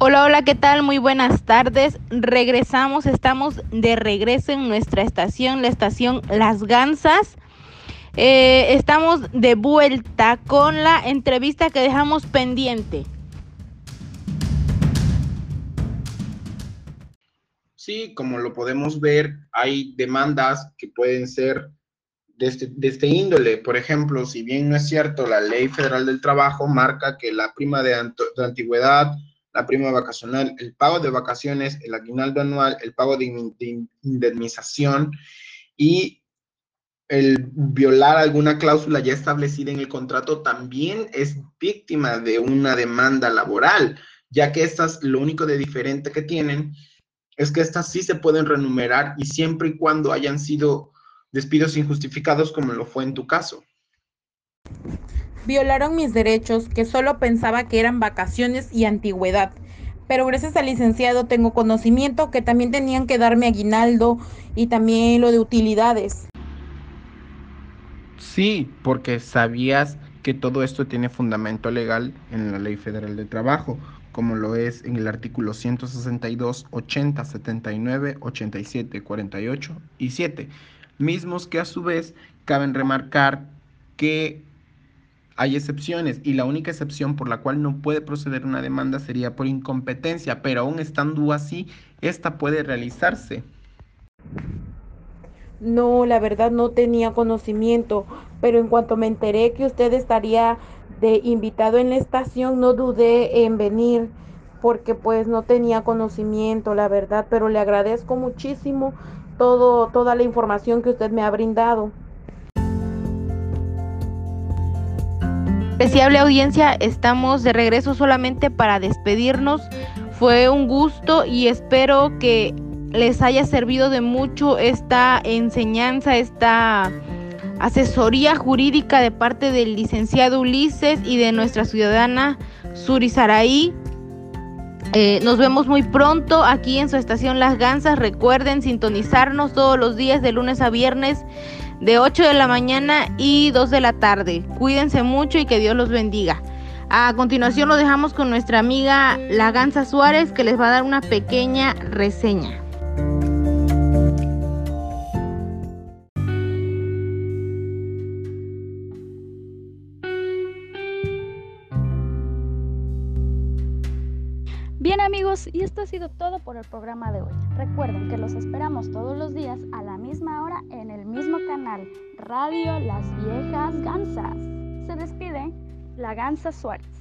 Hola, hola, ¿qué tal? Muy buenas tardes. Regresamos, estamos de regreso en nuestra estación, la estación Las Gansas. Eh, estamos de vuelta con la entrevista que dejamos pendiente. Sí, como lo podemos ver, hay demandas que pueden ser de este, de este, índole. Por ejemplo, si bien no es cierto, la Ley Federal del Trabajo marca que la prima de, de antigüedad, la prima vacacional, el pago de vacaciones, el aguinaldo anual, el pago de, de indemnización y el violar alguna cláusula ya establecida en el contrato también es víctima de una demanda laboral, ya que estas, lo único de diferente que tienen es que estas sí se pueden renumerar y siempre y cuando hayan sido despidos injustificados como lo fue en tu caso. Violaron mis derechos, que solo pensaba que eran vacaciones y antigüedad. Pero gracias al licenciado tengo conocimiento que también tenían que darme aguinaldo y también lo de utilidades. Sí, porque sabías que todo esto tiene fundamento legal en la Ley Federal de Trabajo, como lo es en el artículo 162, 80, 79, 87, 48 y 7, mismos que a su vez caben remarcar que hay excepciones y la única excepción por la cual no puede proceder una demanda sería por incompetencia, pero aún estando así, esta puede realizarse. No, la verdad no tenía conocimiento, pero en cuanto me enteré que usted estaría de invitado en la estación, no dudé en venir porque pues no tenía conocimiento, la verdad, pero le agradezco muchísimo todo toda la información que usted me ha brindado. Apreciable audiencia, estamos de regreso solamente para despedirnos. Fue un gusto y espero que les haya servido de mucho esta enseñanza, esta asesoría jurídica de parte del licenciado Ulises y de nuestra ciudadana Suri Saraí. Eh, nos vemos muy pronto aquí en su estación Las Gansas. Recuerden sintonizarnos todos los días de lunes a viernes de 8 de la mañana y 2 de la tarde. Cuídense mucho y que Dios los bendiga. A continuación lo dejamos con nuestra amiga La Gansa Suárez que les va a dar una pequeña reseña. Bien amigos, y esto ha sido todo por el programa de hoy. Recuerden que los esperamos todos los días a la misma hora en el mismo canal, Radio Las Viejas Gansas. Se despide la Gansa Suárez.